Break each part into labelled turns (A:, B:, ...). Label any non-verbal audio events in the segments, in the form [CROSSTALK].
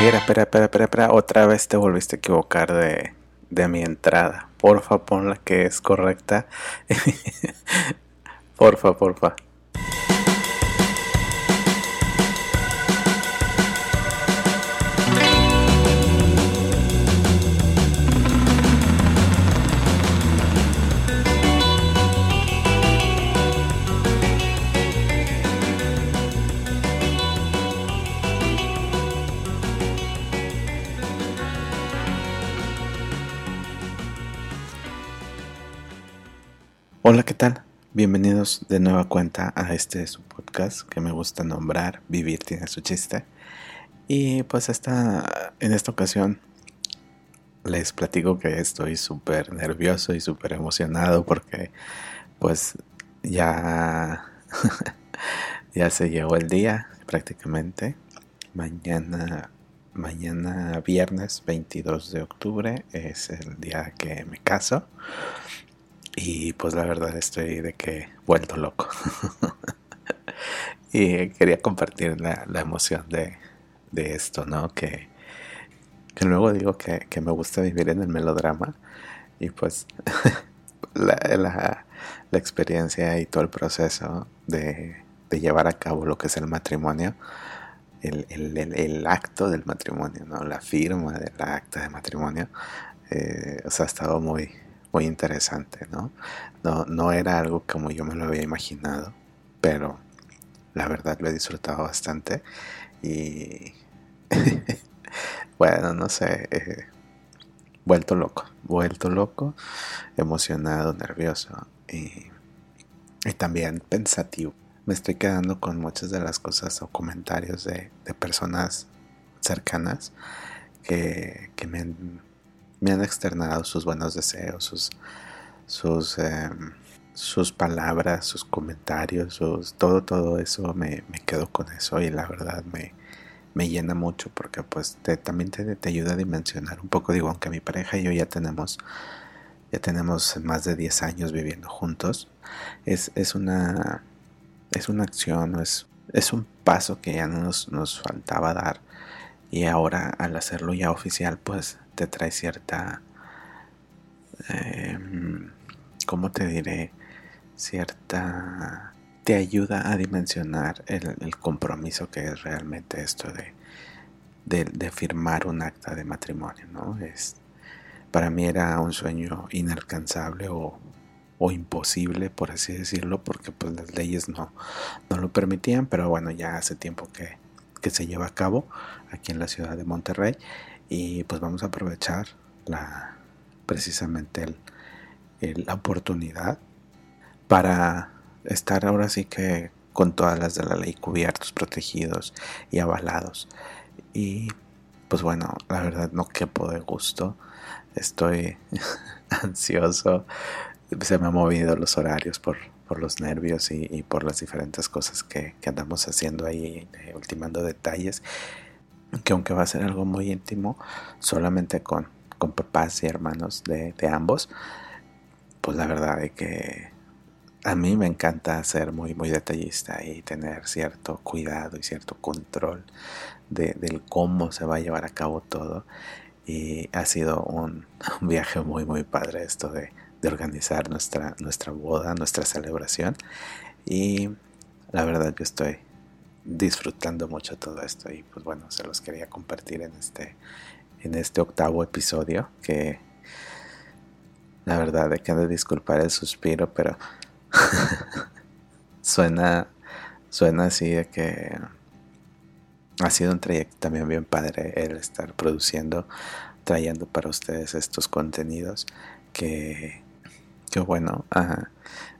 A: Espera, espera, espera, espera, espera. Otra vez te volviste a equivocar de, de mi entrada. Porfa, pon la que es correcta. [LAUGHS] porfa, porfa. Hola, ¿qué tal? Bienvenidos de nueva cuenta a este su podcast que me gusta nombrar Vivir tiene su chiste. Y pues esta, en esta ocasión les platico que estoy súper nervioso y súper emocionado porque pues ya, [LAUGHS] ya se llegó el día prácticamente. Mañana, mañana viernes 22 de octubre es el día que me caso. Y pues la verdad estoy de que vuelto loco. [LAUGHS] y quería compartir la, emoción de, esto, ¿no? Que, que luego digo que, me gusta vivir en el melodrama. Y pues [LAUGHS] la, la, experiencia y todo el proceso de, llevar a cabo lo que es el matrimonio. El, el, acto del matrimonio, ¿no? La firma del acta de matrimonio. Eh, o sea, ha estado muy, muy interesante, ¿no? ¿no? No era algo como yo me lo había imaginado, pero la verdad lo he disfrutado bastante y [LAUGHS] bueno, no sé, eh, vuelto loco, vuelto loco, emocionado, nervioso y, también pensativo. Me estoy quedando con muchas de las cosas o comentarios de, de personas cercanas que, que me han me han externado sus buenos deseos, sus, sus, em, sus palabras, sus comentarios, sus, todo, todo eso, me, me, quedo con eso y la verdad me, me llena mucho porque pues te, también te, te, ayuda a dimensionar un poco, digo, aunque mi pareja y yo ya tenemos, ya tenemos más de 10 años viviendo juntos, es, es una, es una acción, es, es un paso que ya nos, nos faltaba dar y ahora al hacerlo ya oficial pues te trae cierta, eh, ¿cómo te diré? Cierta, te ayuda a dimensionar el, compromiso que es realmente esto de, de, firmar un acta de matrimonio, ¿no? Es, para mí era un sueño inalcanzable o, o imposible, por así decirlo, porque pues las leyes no, no lo permitían, pero bueno, ya hace tiempo que, que se lleva a cabo aquí en la ciudad de Monterrey y pues vamos a aprovechar la, precisamente la oportunidad para estar ahora sí que con todas las de la ley cubiertos, protegidos y avalados. Y pues bueno, la verdad no quepo de gusto, estoy [LAUGHS] ansioso, se me han movido los horarios por, por los nervios y, por las diferentes cosas que, que andamos haciendo ahí, eh, ultimando detalles que aunque va a ser algo muy íntimo, solamente con, con papás y hermanos de, ambos, pues la verdad es que a mí me encanta ser muy, muy detallista y tener cierto cuidado y cierto control de, del cómo se va a llevar a cabo todo. Y ha sido un, viaje muy, muy padre esto de, de organizar nuestra, nuestra boda, nuestra celebración. Y la verdad que estoy disfrutando mucho todo esto y pues bueno, se los quería compartir en este en este octavo episodio que la verdad de que de disculpar el suspiro, pero [LAUGHS] suena suena así de que ha sido un trayecto también bien padre el estar produciendo, trayendo para ustedes estos contenidos que que bueno,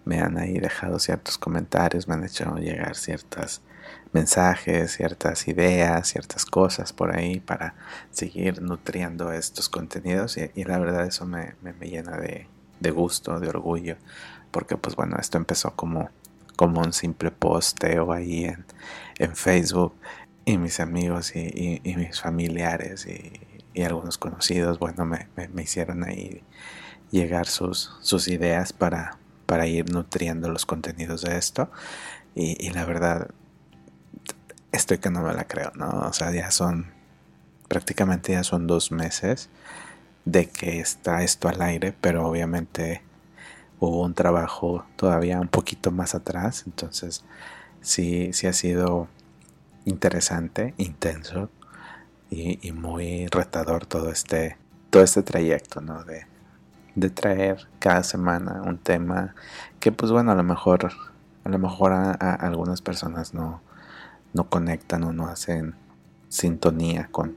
A: me han ahí dejado ciertos comentarios, me han hecho llegar ciertas mensajes, ciertas ideas, ciertas cosas por ahí para seguir nutriendo estos contenidos y, la verdad eso me, llena de, gusto, de orgullo, porque pues bueno, esto empezó como, como un simple posteo ahí en, en Facebook y mis amigos y, mis familiares y, algunos conocidos, bueno, me, hicieron ahí llegar sus, sus ideas para, para ir nutriendo los contenidos de esto. y, la verdad estoy que no me la creo, ¿no? O sea, ya son prácticamente ya son dos meses de que está esto al aire, pero obviamente hubo un trabajo todavía un poquito más atrás, entonces sí, sí ha sido interesante, intenso y, muy retador todo este, todo este trayecto, ¿no? De, de traer cada semana un tema que pues bueno, a lo mejor, a lo mejor a, algunas personas no, no conectan o no hacen sintonía con,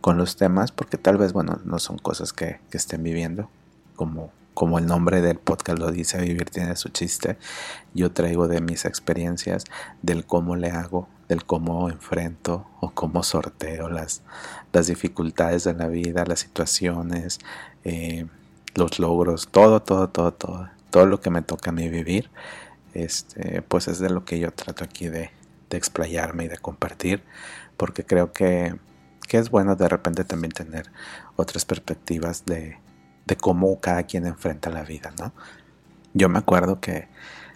A: con los temas porque tal vez bueno no son cosas que, que estén viviendo como como el nombre del podcast lo dice, vivir tiene su chiste. Yo traigo de mis experiencias, del cómo le hago, del cómo enfrento o cómo sorteo las, las dificultades de la vida, las situaciones, eh, los logros, todo, todo, todo, todo, todo lo que me toca a mí vivir, este, pues es de lo que yo trato aquí de, de explayarme y de compartir, porque creo que, que es bueno de repente también tener otras perspectivas de, de cómo cada quien enfrenta la vida, ¿no? Yo me acuerdo que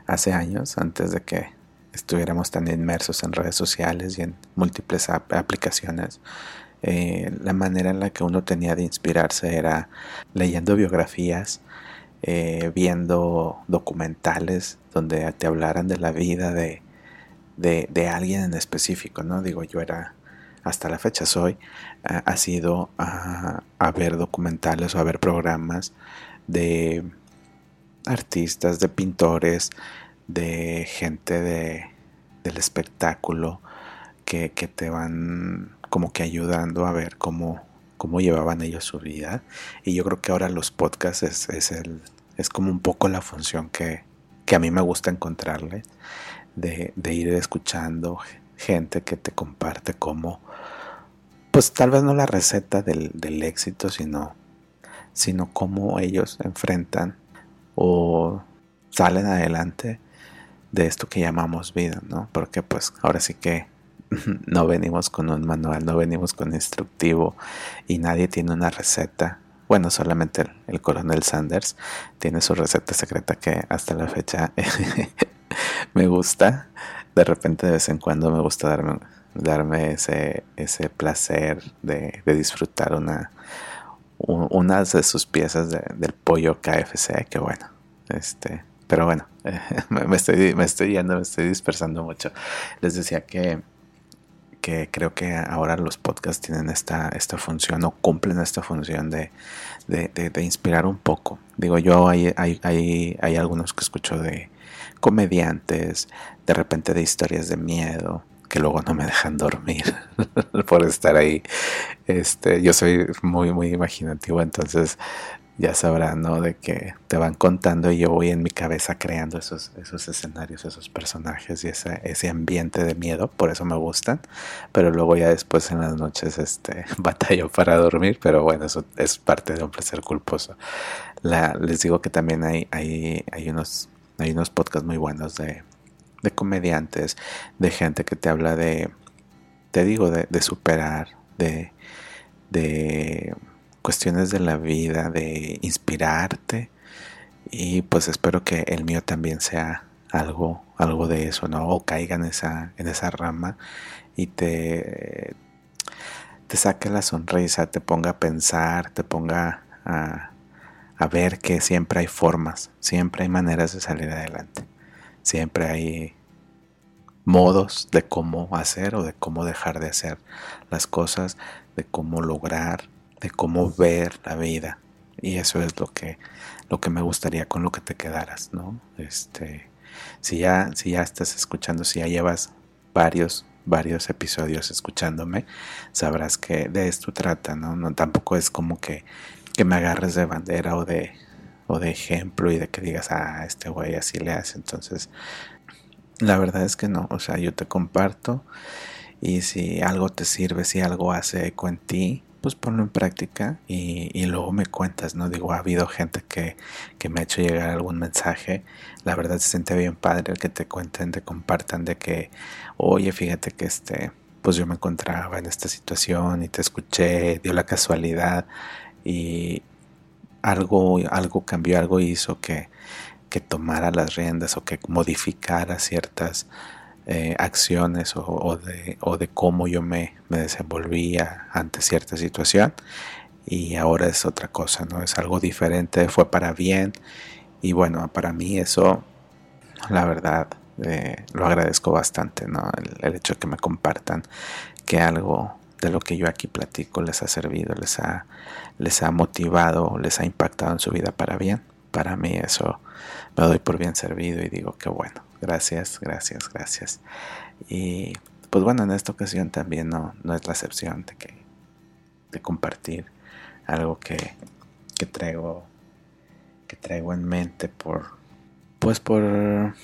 A: hace años, antes de que estuviéramos tan inmersos en redes sociales y en múltiples aplicaciones, eh, la manera en la que uno tenía de inspirarse era leyendo biografías, eh, viendo documentales donde te hablaran de la vida de, de, alguien en específico, ¿no? Digo, yo era hasta la fecha soy, ha sido a, ver documentales o a ver programas de artistas, de pintores, de gente de, del espectáculo que, te van como que ayudando a ver cómo, cómo llevaban ellos su vida. Y yo creo que ahora los podcasts es, es, el, es como un poco la función que, que a mí me gusta encontrarle, de, ir escuchando gente que te comparte cómo, pues tal vez no la receta del, éxito, sino, sino cómo ellos enfrentan o salen adelante de esto que llamamos vida, ¿no? Porque pues ahora sí que [LAUGHS] no venimos con un manual, no venimos con instructivo y nadie tiene una receta. Bueno, solamente el, el coronel Sanders tiene su receta secreta que hasta la fecha [LAUGHS] me gusta. De repente de vez en cuando me gusta darme darme ese, ese placer de, disfrutar una, unas de sus piezas del pollo KFC, que bueno, este, pero bueno, [LAUGHS] me, estoy, me estoy yendo, me estoy dispersando mucho. Les decía que, que creo que ahora los podcasts tienen esta, esta función o cumplen esta función de, de, inspirar un poco. Digo, yo hay, hay, hay, hay algunos que escucho de comediantes, de repente de historias de miedo, que luego no me dejan dormir [LAUGHS] por estar ahí. Este, yo soy muy, muy imaginativo, entonces ya sabrán, ¿no? De que te van contando y yo voy en mi cabeza creando esos, esos escenarios, esos personajes y ese, ese ambiente de miedo, por eso me gustan, pero luego ya después en las noches este, [LAUGHS] batallo para dormir, pero bueno, eso es parte de un placer culposo. Les digo que también hay, hay, hay, unos, hay unos podcasts muy buenos de, de comediantes, de gente que te habla de, te digo, de, superar, de, de cuestiones de la vida, de inspirarte. Y pues espero que el mío también sea algo, algo de eso, ¿no? O caiga en esa, en esa rama y te, te saque la sonrisa, te ponga a pensar, te ponga a, a ver que siempre hay formas, siempre hay maneras de salir adelante. Siempre hay modos de cómo hacer o de cómo dejar de hacer las cosas, de cómo lograr, de cómo ver la vida. Y eso es lo que, lo que me gustaría con lo que te quedaras, ¿no? Este, si ya, si ya estás escuchando, si ya llevas varios, varios episodios escuchándome, sabrás que de esto trata, ¿no? no tampoco es como que, que me agarres de bandera o de, o de ejemplo y de que digas, ah, este güey así le hace. Entonces, la verdad es que no, o sea, yo te comparto y si algo te sirve, si algo hace eco en ti, pues ponlo en práctica y, y, luego me cuentas, ¿no? Digo, ha habido gente que, que, me ha hecho llegar algún mensaje, la verdad se siente bien padre el que te cuenten, te compartan de que, oye, fíjate que este, pues yo me encontraba en esta situación y te escuché, dio la casualidad y, algo, algo cambió, algo hizo que, que tomara las riendas o que modificara ciertas eh, acciones o, de, o, de, cómo yo me, me, desenvolvía ante cierta situación y ahora es otra cosa, ¿no? Es algo diferente, fue para bien y bueno, para mí eso, la verdad, eh, lo agradezco bastante, ¿no? El, hecho de que me compartan que algo de lo que yo aquí platico les ha servido, les ha, les ha motivado, les ha impactado en su vida para bien. Para mí eso me doy por bien servido y digo que bueno, gracias, gracias, gracias. Y pues bueno, en esta ocasión también no, no es la excepción de que de compartir algo que, que traigo que traigo en mente por pues por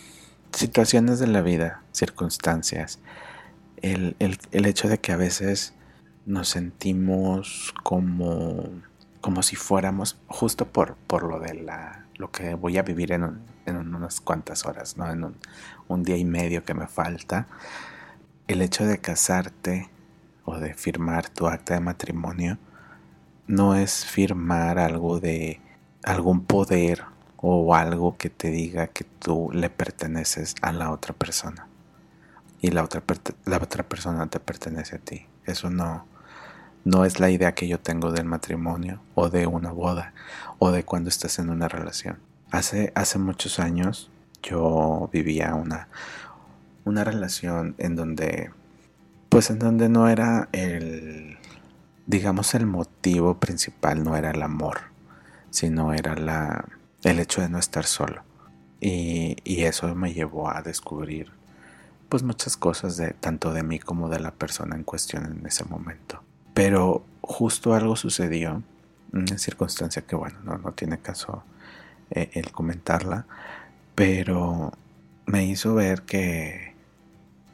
A: situaciones de la vida, circunstancias, el, hecho de que a veces nos sentimos como, como si fuéramos, justo por, por lo de la, lo que voy a vivir en, en unas cuantas horas, ¿no? en un, un día y medio que me falta, el hecho de casarte o de firmar tu acta de matrimonio no es firmar algo de algún poder o algo que te diga que tú le perteneces a la otra persona y la otra, la otra persona te pertenece a ti. Eso no, no es la idea que yo tengo del matrimonio o de una boda o de cuando estás en una relación. Hace, hace muchos años yo vivía una, una relación en donde, pues en donde no era el, digamos, el motivo principal, no era el amor, sino era la, el hecho de no estar solo. Y, eso me llevó a descubrir pues muchas cosas de tanto de mí como de la persona en cuestión en ese momento. Pero justo algo sucedió, una circunstancia que bueno, no, no tiene caso eh, el comentarla, pero me hizo ver que,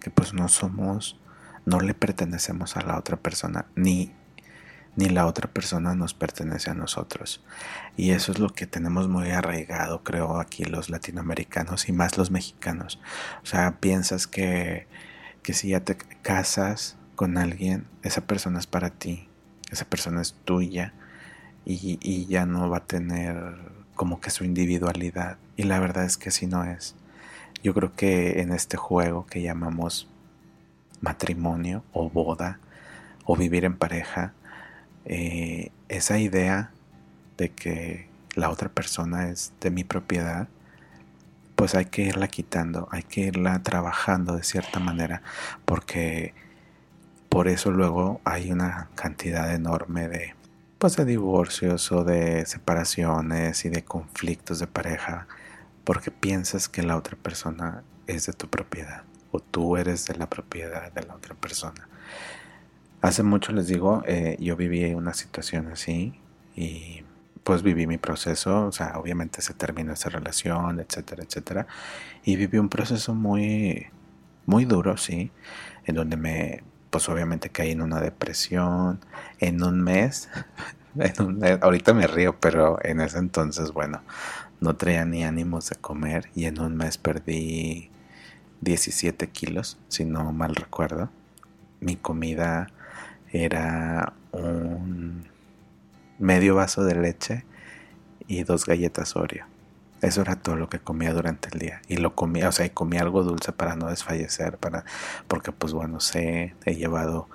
A: que pues no somos, no le pertenecemos a la otra persona, ni ni la otra persona nos pertenece a nosotros. Y eso es lo que tenemos muy arraigado, creo, aquí los latinoamericanos y más los mexicanos. O sea, piensas que, que si ya te casas con alguien, esa persona es para ti, esa persona es tuya y, y ya no va a tener como que su individualidad. Y la verdad es que así no es. Yo creo que en este juego que llamamos matrimonio o boda o vivir en pareja, eh, esa idea de que la otra persona es de mi propiedad, pues hay que irla quitando, hay que irla trabajando de cierta manera, porque por eso luego hay una cantidad enorme de pues de divorcios o de separaciones y de conflictos de pareja, porque piensas que la otra persona es de tu propiedad o tú eres de la propiedad de la otra persona. Hace mucho les digo, eh, yo viví una situación así y pues viví mi proceso, o sea, obviamente se terminó esa relación, etcétera, etcétera, y viví un proceso muy, muy duro, sí, en donde me, pues obviamente caí en una depresión, [LAUGHS] en un mes, ahorita me río, pero en ese entonces, bueno, no traía ni ánimos de comer y en un mes perdí 17 kilos, si no mal recuerdo. Mi comida era un medio vaso de leche y dos galletas Oreo. Eso era todo lo que comía durante el día. Y lo comía, o sea, y comía algo dulce para no desfallecer, para, porque pues bueno, sé, he llevado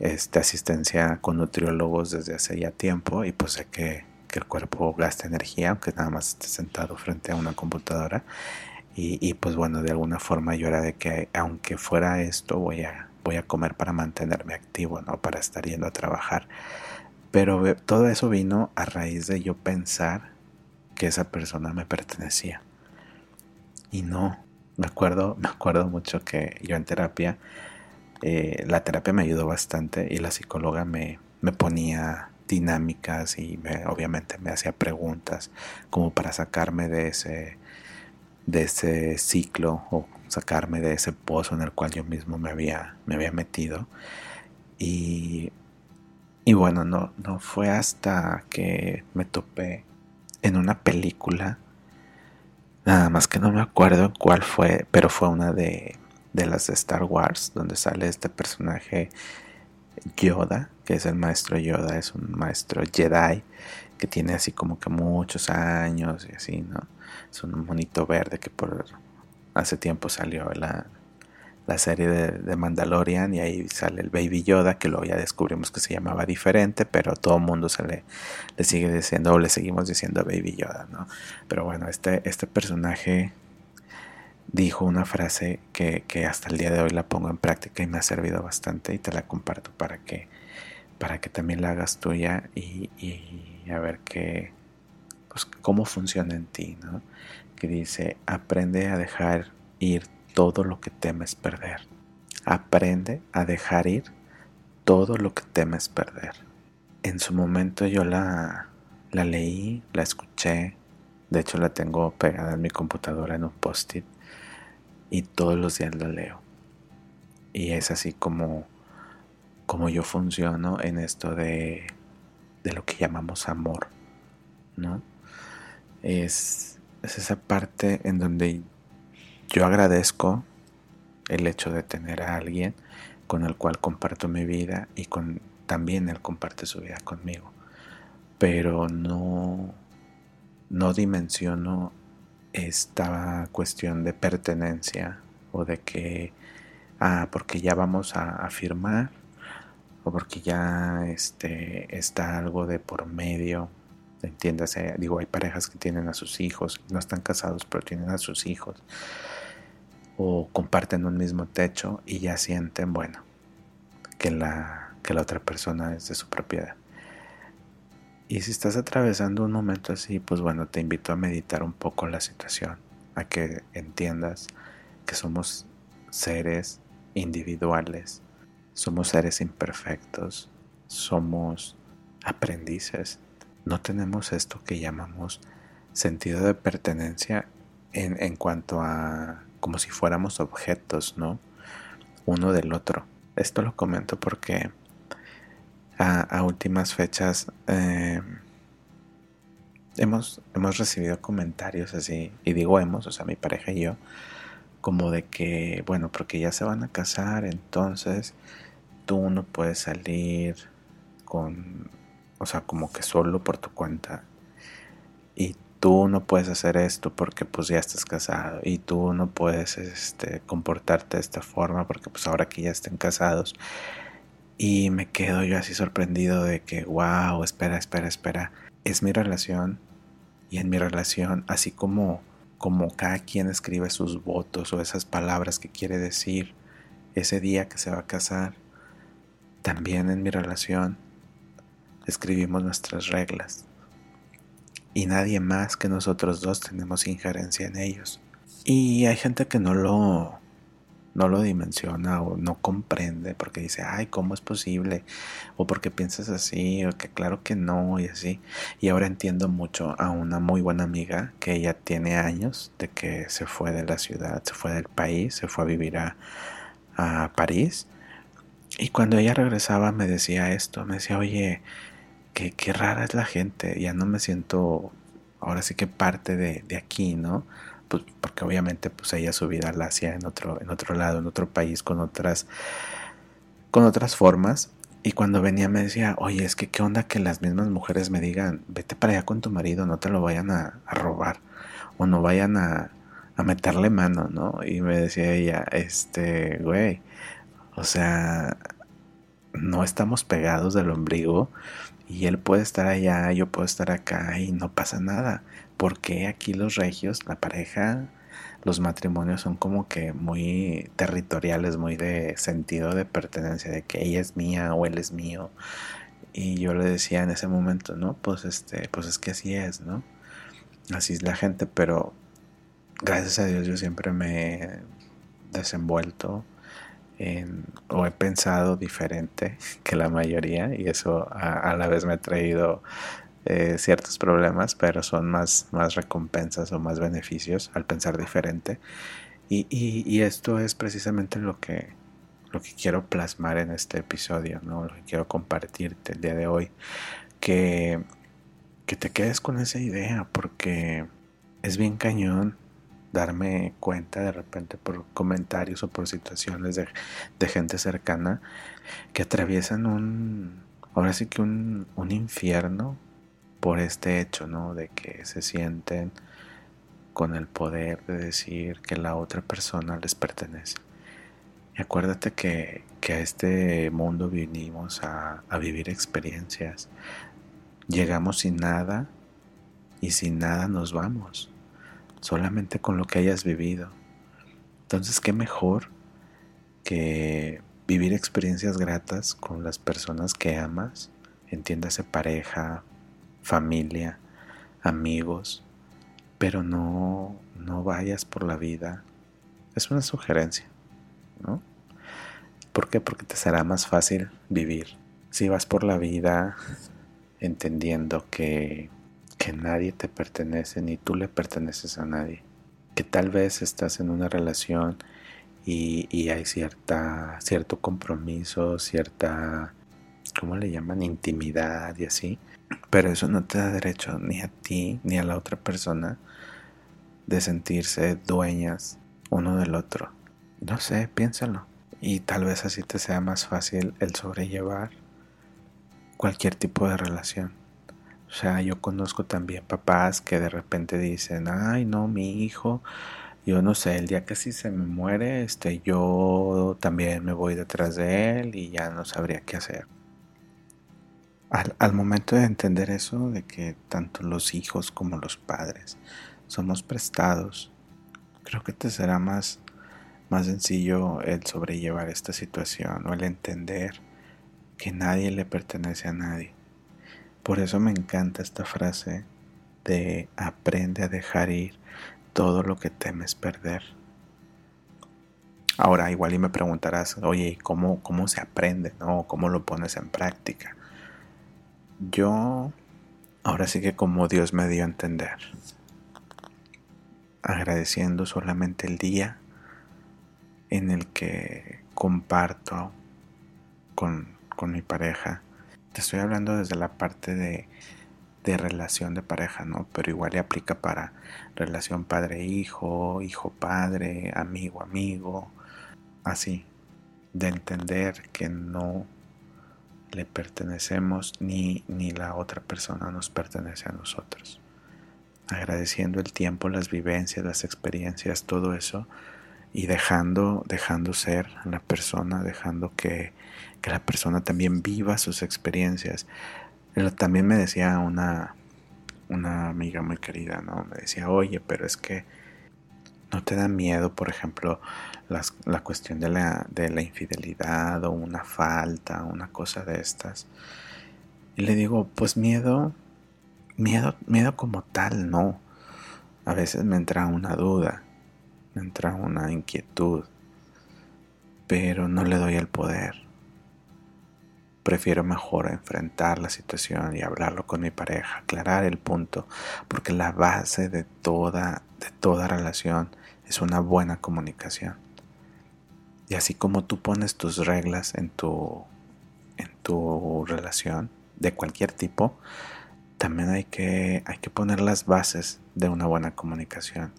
A: este, asistencia con nutriólogos desde hace ya tiempo y pues sé que, que el cuerpo gasta energía, aunque nada más esté sentado frente a una computadora. Y, y pues bueno, de alguna forma yo era de que aunque fuera esto, voy a voy a comer para mantenerme activo, no para estar yendo a trabajar. Pero todo eso vino a raíz de yo pensar que esa persona me pertenecía. Y no, me acuerdo, [LAUGHS] me acuerdo mucho que yo en terapia, eh, la terapia me ayudó bastante y la psicóloga me, me ponía dinámicas y me, obviamente me hacía preguntas como para sacarme de ese, de ese ciclo o sacarme de ese pozo en el cual yo mismo me había, me había metido. Y, y bueno, no, no fue hasta que me topé en una película, nada más que no me acuerdo cuál fue, pero fue una de, de las de Star Wars, donde sale este personaje Yoda, que es el maestro Yoda, es un maestro Jedi que tiene así como que muchos años y así, ¿no? Es un monito verde que por hace tiempo salió la, la serie de, Mandalorian y ahí sale el Baby Yoda, que luego ya descubrimos que se llamaba diferente, pero todo el mundo se le, sigue diciendo o le seguimos diciendo Baby Yoda, ¿no? Pero bueno, este, este personaje dijo una frase que, hasta el día de hoy la pongo en práctica y me ha servido bastante y te la comparto para que, para que también la hagas tuya y, y a ver qué, pues, cómo funciona en ti, ¿no? Que dice, aprende a dejar ir todo lo que temes perder. Aprende a dejar ir todo lo que temes perder. En su momento yo la, la leí, la escuché, de hecho la tengo pegada en mi computadora en un post-it y todos los días la leo. Y es así como, como yo funciono en esto de, de lo que llamamos amor, ¿no? Es, es esa parte en donde yo agradezco el hecho de tener a alguien con el cual comparto mi vida y con también él comparte su vida conmigo. Pero no, no dimensiono esta cuestión de pertenencia o de que, ah, porque ya vamos a, a firmar o porque ya este, está algo de por medio. Entiéndase, digo, hay parejas que tienen a sus hijos, no están casados, pero tienen a sus hijos o comparten un mismo techo y ya sienten, bueno, que la, que la otra persona es de su propiedad. Y si estás atravesando un momento así, pues bueno, te invito a meditar un poco la situación, a que entiendas que somos seres individuales, somos seres imperfectos, somos aprendices. No tenemos esto que llamamos sentido de pertenencia en, en cuanto a como si fuéramos objetos, ¿no? Uno del otro. Esto lo comento porque a, últimas fechas eh, hemos, hemos recibido comentarios así, y digo hemos, o sea, mi pareja y yo, como de que, bueno, porque ya se van a casar, entonces tú no puedes salir con, o sea, como que solo por tu cuenta. Y tú no puedes hacer esto porque pues ya estás casado y tú no puedes este, comportarte de esta forma porque pues ahora que ya estén casados. Y me quedo yo así sorprendido de que wow, espera, espera, espera, es mi relación y en mi relación así como como cada quien escribe sus votos o esas palabras que quiere decir ese día que se va a casar, también en mi relación escribimos nuestras reglas y nadie más que nosotros dos tenemos injerencia en ellos. Y hay gente que no lo no lo dimensiona o no comprende porque dice, ay, ¿cómo es posible? O porque piensas así, o que claro que no, y así. Y ahora entiendo mucho a una muy buena amiga que ella tiene años de que se fue de la ciudad, se fue del país, se fue a vivir a, a París. Y cuando ella regresaba me decía esto, me decía, oye, qué, rara es la gente, ya no me siento ahora sí que parte de, aquí, ¿no? Pues porque obviamente pues ella su vida la hacía en otro, en otro lado, en otro país, con otras, con otras formas. Y cuando venía me decía, oye, es que qué onda que las mismas mujeres me digan, vete para allá con tu marido, no te lo vayan a, a robar o no vayan a, a meterle mano, ¿no? Y me decía ella, este, güey, o sea, no estamos pegados del ombligo y él puede estar allá, yo puedo estar acá y no pasa nada. Porque aquí los regios, la pareja, los matrimonios son como que muy territoriales, muy de sentido de pertenencia, de que ella es mía o él es mío. Y yo le decía en ese momento, no, pues este, pues es que así es, ¿no? Así es la gente, pero gracias a Dios yo siempre me he desenvuelto o he pensado diferente que la mayoría y eso a, la vez me ha traído eh, ciertos problemas, pero son más, más recompensas o más beneficios al pensar diferente. Y, y, esto es precisamente lo que, lo que quiero plasmar en este episodio, ¿no? lo que quiero compartirte el día de hoy, que, que te quedes con esa idea, porque es bien cañón darme cuenta de repente por comentarios o por situaciones de, gente cercana que atraviesan un, ahora sí que un, un infierno por este hecho, ¿no? De que se sienten con el poder de decir que la otra persona les pertenece. Y acuérdate que, a este mundo vinimos a vivir experiencias. Llegamos sin nada y sin nada nos vamos, solamente con lo que hayas vivido. Entonces, ¿qué mejor que vivir experiencias gratas con las personas que amas? Entiéndase pareja, familia, amigos, pero no, no vayas por la vida. Es una sugerencia, ¿no? ¿Por qué? Porque te será más fácil vivir. Si vas por la vida entendiendo que, que nadie te pertenece, ni tú le perteneces a nadie, que tal vez estás en una relación y, y hay cierta, cierto compromiso, cierta, ¿cómo le llaman? Intimidad y así, pero eso no te da derecho ni a ti ni a la otra persona de sentirse dueñas uno del otro. No sé, piénsalo. Y tal vez así te sea más fácil el sobrellevar cualquier tipo de relación. O sea, yo conozco también papás que de repente dicen, ay no, mi hijo, yo no sé, el día que sí se me muere, este, yo también me voy detrás de él y ya no sabría qué hacer. Al, momento de entender eso, de que tanto los hijos como los padres somos prestados, creo que te será más, más sencillo el sobrellevar esta situación o el entender que nadie le pertenece a nadie. Por eso me encanta esta frase de aprende a dejar ir todo lo que temes perder. Ahora igual y me preguntarás, oye, ¿cómo, cómo se aprende? ¿no? ¿Cómo lo pones en práctica? Yo, ahora sí que como Dios me dio a entender, agradeciendo solamente el día en el que comparto con, mi pareja. Estoy hablando desde la parte de, de relación de pareja, ¿no? Pero igual le aplica para relación padre-hijo, hijo-padre, amigo-amigo, así, de entender que no le pertenecemos ni, ni la otra persona nos pertenece a nosotros. Agradeciendo el tiempo, las vivencias, las experiencias, todo eso y dejando, dejando ser la persona, dejando que, que la persona también viva sus experiencias. también me decía una, una amiga muy querida, ¿no? Me decía, oye, pero es que no te da miedo, por ejemplo, la cuestión de la, de la infidelidad o una falta, una cosa de estas. Y le digo, pues miedo, miedo, miedo como tal, no. A veces me entra una duda, entra una inquietud, pero no le doy el poder. Prefiero mejor enfrentar la situación y hablarlo con mi pareja, aclarar el punto, porque la base de toda, de toda relación es una buena comunicación. Y así como tú pones tus reglas en tu, en tu relación de cualquier tipo, también hay que, hay que poner las bases de una buena comunicación.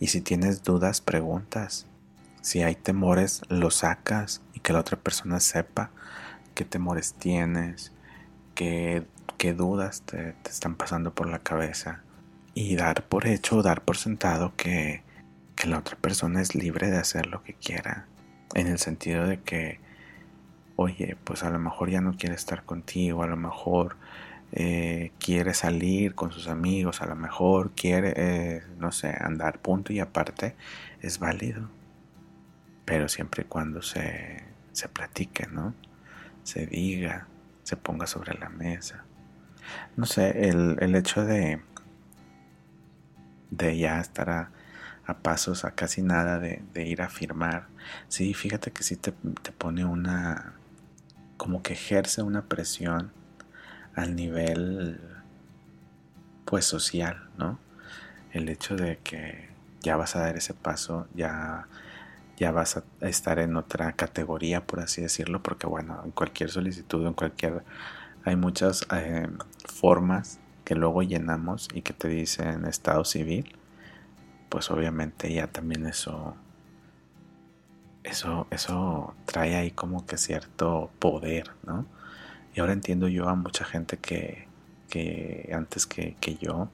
A: Y si tienes dudas, preguntas. Si hay temores, los sacas y que la otra persona sepa qué temores tienes, qué, qué dudas te, te están pasando por la cabeza. Y dar por hecho, dar por sentado que, que la otra persona es libre de hacer lo que quiera en el sentido de que, oye, pues a lo mejor ya no quiere estar contigo, a lo mejor eh, quiere salir con sus amigos, a lo mejor quiere, eh, no sé, andar punto y aparte, es válido. Pero siempre y cuando se, se platique, ¿no? Se diga, se ponga sobre la mesa. No sé, el, el hecho de, de ya estar a, a pasos, a casi nada de, ir a firmar. Sí, fíjate que sí te, pone una, como que ejerce una presión al nivel, pues social, ¿no? El hecho de que ya vas a dar ese paso, ya, ya vas a estar en otra categoría, por así decirlo, porque bueno, en cualquier solicitud, en cualquier, hay muchas eh, formas que luego llenamos y que te dicen estado civil pues obviamente ya también eso, eso, eso trae ahí como que cierto poder, ¿no? Y ahora entiendo yo a mucha gente que, que antes que, que yo,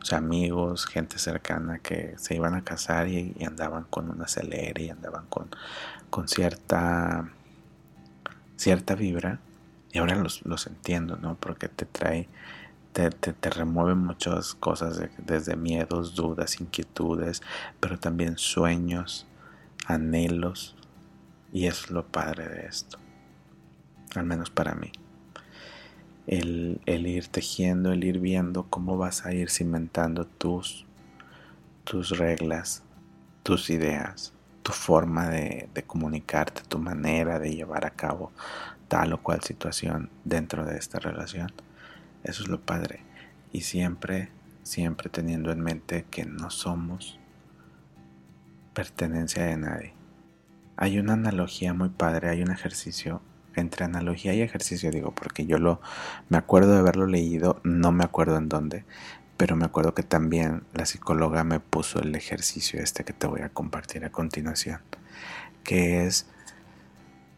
A: o sea, amigos, gente cercana que se iban a casar y, andaban con una acelere y andaban con, con cierta, cierta vibra. Y ahora los, los entiendo, ¿no? Porque te trae, te, te, te remueve muchas cosas, desde miedos, dudas, inquietudes, pero también sueños, anhelos. Y es lo padre de esto, al menos para mí el, ir tejiendo, el ir viendo cómo vas a ir cimentando tus, tus reglas, tus ideas, tu forma de, de, comunicarte, tu manera de llevar a cabo tal o cual situación dentro de esta relación. Eso es lo padre. Y siempre, siempre teniendo en mente que no somos pertenencia de nadie. Hay una analogía muy padre, hay un ejercicio entre analogía y ejercicio, digo, porque yo lo me acuerdo de haberlo leído, no me acuerdo en dónde, pero me acuerdo que también la psicóloga me puso el ejercicio este que te voy a compartir a continuación, que es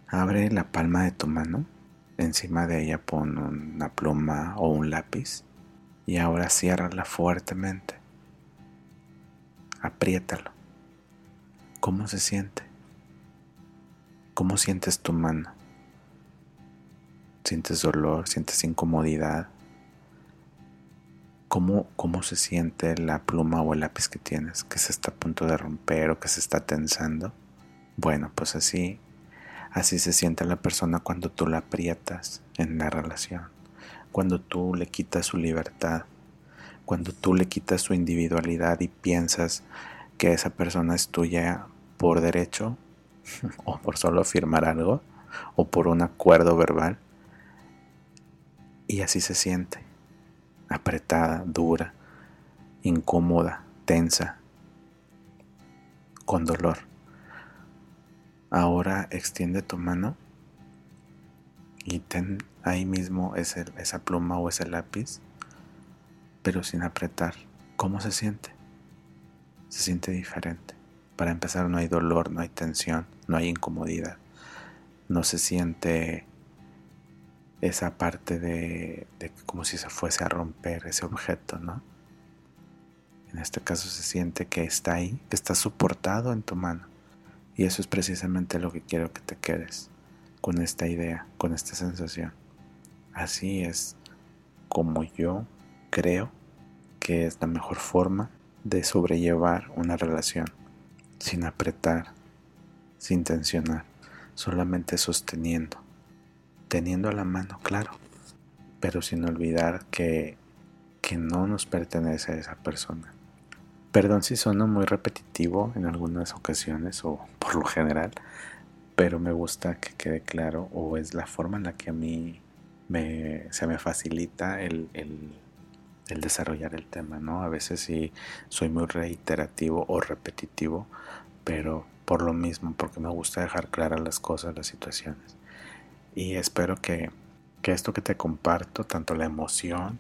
A: abre la palma de tu mano, encima de ella pon una pluma o un lápiz y ahora ciérrala fuertemente. Apriétalo. ¿Cómo se siente? ¿Cómo sientes tu mano? Sientes dolor, sientes incomodidad, ¿Cómo, cómo se siente la pluma o el lápiz que tienes, que se está a punto de romper o que se está tensando. Bueno, pues así, así se siente la persona cuando tú la aprietas en la relación, cuando tú le quitas su libertad, cuando tú le quitas su individualidad y piensas que esa persona es tuya por derecho [LAUGHS] o por solo firmar algo o por un acuerdo verbal y así se siente, apretada, dura, incómoda, tensa, con dolor. Ahora extiende tu mano y ten ahí mismo esa pluma o ese lápiz, pero sin apretar. ¿Cómo se siente? Se siente diferente. Para empezar no hay dolor, no hay tensión, no hay incomodidad. No se siente esa parte de, como si se fuese a romper ese objeto, ¿no? En este caso se siente que está ahí, que está soportado en tu mano. Y eso es precisamente lo que quiero que te quedes con esta idea, con esta sensación. Así es como yo creo que es la mejor forma de sobrellevar una relación, sin apretar, sin tensionar, solamente sosteniendo teniendo la mano, claro, pero sin olvidar que, que no nos pertenece a esa persona. Perdón si sueno muy repetitivo en algunas ocasiones o por lo general, pero me gusta que quede claro o es la forma en la que a mí me, se me facilita el, el, el desarrollar el tema, ¿no? A veces sí soy muy reiterativo o repetitivo, pero por lo mismo, porque me gusta dejar claras las cosas, las situaciones y espero que, esto que te comparto, tanto la emoción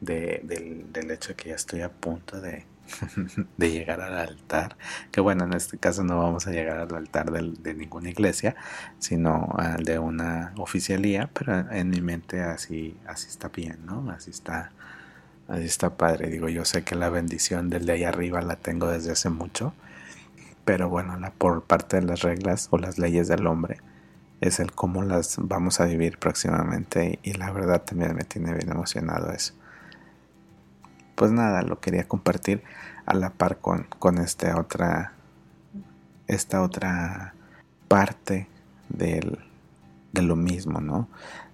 A: del, hecho de que ya estoy a punto de, [LAUGHS] de, llegar al altar, que bueno, en este caso no vamos a llegar al altar de, ninguna iglesia, sino al de una oficialía, pero en mi mente así, así está bien, ¿no? Así está, así está padre. Digo, yo sé que la bendición del de ahí arriba la tengo desde hace mucho, pero bueno, la, por parte de las reglas o las leyes del hombre, es el cómo las vamos a vivir próximamente y, la verdad también me tiene bien emocionado eso. Pues nada, lo quería compartir a la par con, con esta otra esta otra parte del, de lo mismo, ¿no?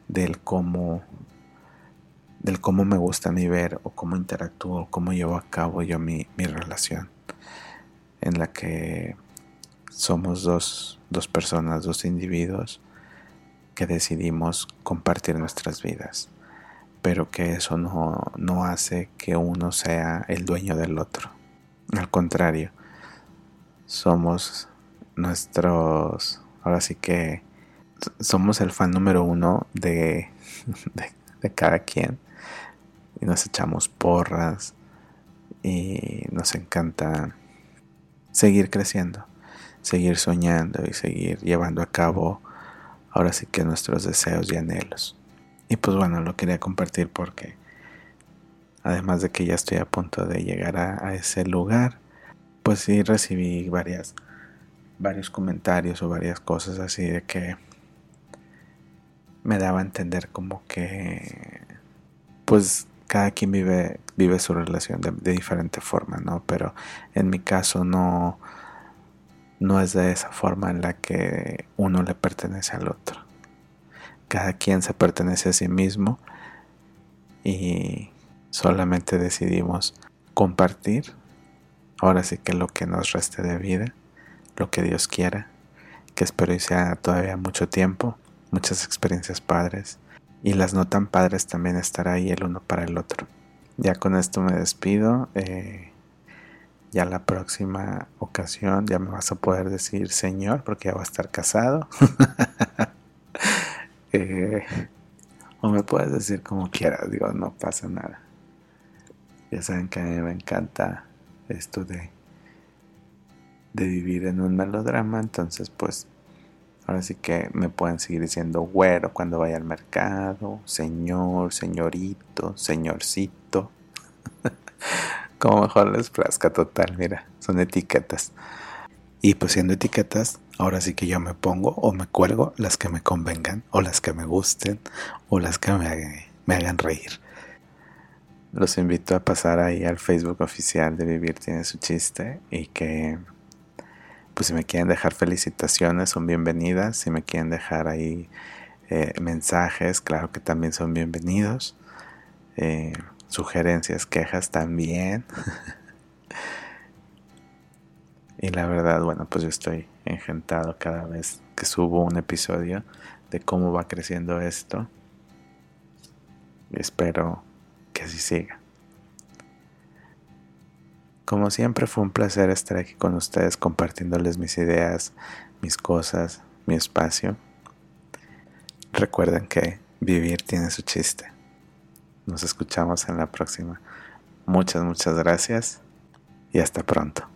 A: Del cómo del cómo me gusta a mí ver o cómo interactúo, cómo llevo a cabo yo mi, mi relación en la que somos dos, dos personas, dos individuos que decidimos compartir nuestras vidas, pero que eso no, no hace que uno sea el dueño del otro. Al contrario, somos nuestros, ahora sí que somos el fan número uno de, [LAUGHS] de, de cada quien y nos echamos porras y nos encanta seguir creciendo seguir soñando y seguir llevando a cabo ahora sí que nuestros deseos y anhelos. Y pues bueno, lo quería compartir porque además de que ya estoy a punto de llegar a, ese lugar, pues sí recibí varias, varios comentarios o varias cosas así de que me daba a entender como que pues cada quien vive, vive su relación de, de, diferente forma, ¿no? Pero en mi caso no, no es de esa forma en la que uno le pertenece al otro. Cada quien se pertenece a sí mismo y solamente decidimos compartir, ahora sí que lo que nos reste de vida, lo que Dios quiera, que espero y sea todavía mucho tiempo, muchas experiencias padres y las no tan padres también estar ahí el uno para el otro. Ya con esto me despido. Eh, ya la próxima ocasión ya me vas a poder decir Señor porque ya va a estar casado. [LAUGHS] Eh, o me puedes decir como quieras, digo, no pasa nada. Ya saben que a mí me encanta esto de, de vivir en un melodrama, entonces pues ahora sí que me pueden seguir diciendo güero cuando vaya al mercado, señor, señorito, señorcito. [LAUGHS] Como mejor les plazca total, mira, son etiquetas. Y pues siendo etiquetas, ahora sí que yo me pongo o me cuelgo las que me convengan, o las que me gusten, o las que me, hagan reír. Los invito a pasar ahí al Facebook oficial de Vivir tiene su chiste y que pues si me quieren dejar felicitaciones son bienvenidas, si me quieren dejar ahí eh, mensajes, claro que también son bienvenidos, eh, sugerencias, quejas también. [LAUGHS] y la verdad, bueno, pues yo estoy engentado cada vez que subo un episodio de cómo va creciendo esto. Y espero que así siga. Como siempre fue un placer estar aquí con ustedes compartiéndoles mis ideas, mis cosas, mi espacio. Recuerden que vivir tiene su chiste. Nos escuchamos en la próxima. Muchas, muchas gracias y hasta pronto.